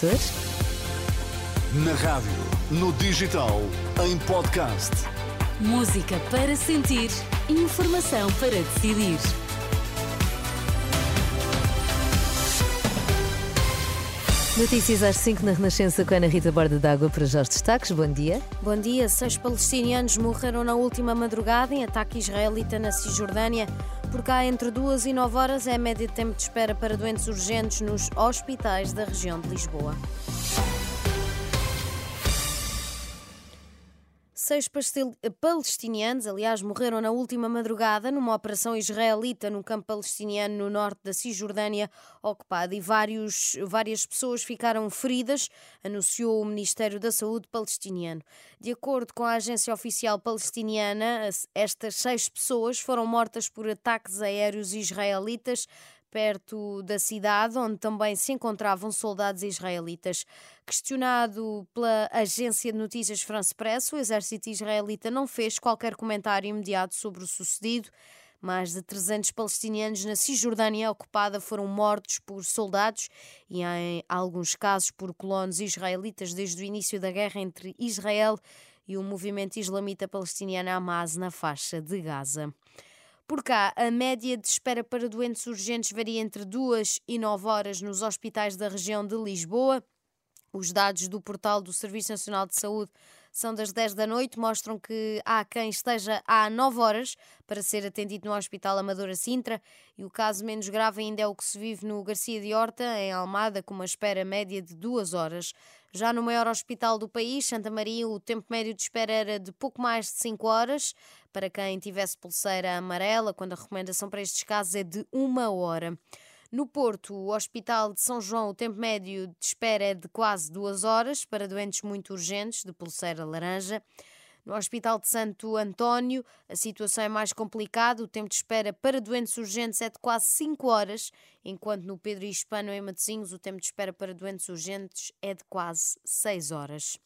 Açores? Na rádio, no digital, em podcast. Música para sentir, informação para decidir. Notícias às 5 na Renascença com a Ana Rita Borda d'Água para já os destaques. Bom dia. Bom dia. Seis palestinianos morreram na última madrugada em ataque israelita na Cisjordânia. Por cá, entre duas e nove horas é a média de tempo de espera para doentes urgentes nos hospitais da região de Lisboa. Seis palestinianos, aliás, morreram na última madrugada numa operação israelita no campo palestiniano no norte da Cisjordânia ocupado e vários, várias pessoas ficaram feridas, anunciou o Ministério da Saúde palestiniano. De acordo com a agência oficial palestiniana, estas seis pessoas foram mortas por ataques aéreos israelitas perto da cidade, onde também se encontravam soldados israelitas. Questionado pela agência de notícias France Press, o exército israelita não fez qualquer comentário imediato sobre o sucedido. Mais de 300 palestinianos na Cisjordânia ocupada foram mortos por soldados e, em alguns casos, por colonos israelitas desde o início da guerra entre Israel e o movimento islamita palestiniano Hamas na faixa de Gaza. Por cá, a média de espera para doentes urgentes varia entre 2 e 9 horas nos hospitais da região de Lisboa. Os dados do portal do Serviço Nacional de Saúde são das 10 da noite, mostram que há quem esteja há 9 horas para ser atendido no Hospital Amadora Sintra e o caso menos grave ainda é o que se vive no Garcia de Horta, em Almada, com uma espera média de 2 horas. Já no maior hospital do país, Santa Maria, o tempo médio de espera era de pouco mais de 5 horas para quem tivesse pulseira amarela, quando a recomendação para estes casos é de uma hora. No Porto, o Hospital de São João, o tempo médio de espera é de quase duas horas para doentes muito urgentes, de pulseira laranja. No Hospital de Santo António, a situação é mais complicada. O tempo de espera para doentes urgentes é de quase 5 horas, enquanto no Pedro Hispano, em Matosinhos, o tempo de espera para doentes urgentes é de quase 6 horas.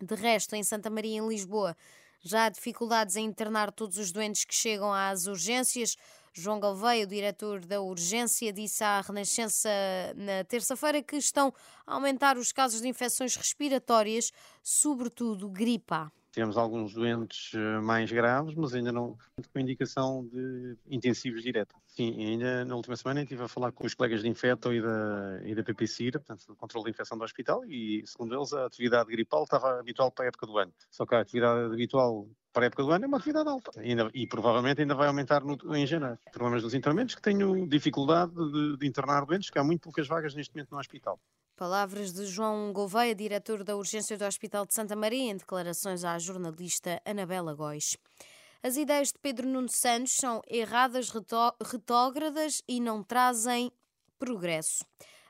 De resto, em Santa Maria, em Lisboa, já há dificuldades em internar todos os doentes que chegam às urgências. João Galveia, o diretor da urgência, disse à Renascença na terça-feira que estão a aumentar os casos de infecções respiratórias, sobretudo gripe A. Temos alguns doentes eh, mais graves, mas ainda não com indicação de intensivos direta. Sim, ainda na última semana estive a falar com os colegas de Infeto e da, e da PPCIRA, portanto, do controle de infecção do hospital, e segundo eles a atividade gripal estava habitual para a época do ano. Só que a atividade habitual para a época do ano é uma atividade alta e, ainda, e provavelmente ainda vai aumentar no, em janeiro. Problemas dos internamentos que tenho dificuldade de, de internar doentes, que há muito poucas vagas neste momento no hospital. Palavras de João Gouveia, diretor da urgência do Hospital de Santa Maria, em declarações à jornalista Anabela Góis. As ideias de Pedro Nuno Santos são erradas, retógradas e não trazem progresso.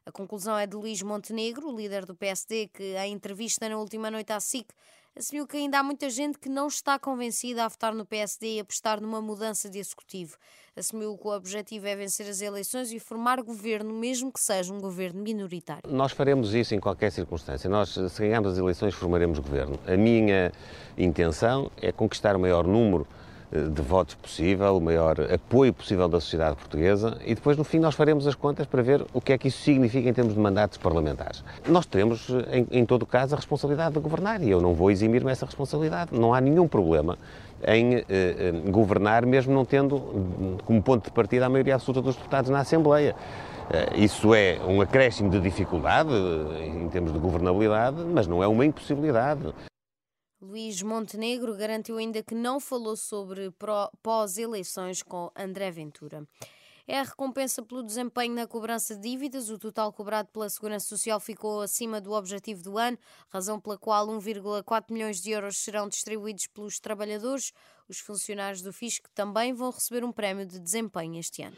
A conclusão é de Luís Montenegro, líder do PSD, que, em entrevista na última noite à SIC, assumiu que ainda há muita gente que não está convencida a votar no PSD e apostar numa mudança de executivo. Assumiu que o objetivo é vencer as eleições e formar governo, mesmo que seja um governo minoritário. Nós faremos isso em qualquer circunstância. Nós, se ganharmos as eleições, formaremos governo. A minha intenção é conquistar o maior número de votos possível, o maior apoio possível da sociedade portuguesa e depois, no fim, nós faremos as contas para ver o que é que isso significa em termos de mandatos parlamentares. Nós teremos, em, em todo caso, a responsabilidade de governar e eu não vou eximir-me essa responsabilidade. Não há nenhum problema em eh, eh, governar, mesmo não tendo como ponto de partida a maioria absoluta dos deputados na Assembleia. Eh, isso é um acréscimo de dificuldade em termos de governabilidade, mas não é uma impossibilidade. Luís Montenegro garantiu ainda que não falou sobre pós-eleições com André Ventura. É a recompensa pelo desempenho na cobrança de dívidas. O total cobrado pela Segurança Social ficou acima do objetivo do ano, razão pela qual 1,4 milhões de euros serão distribuídos pelos trabalhadores. Os funcionários do Fisco também vão receber um prémio de desempenho este ano.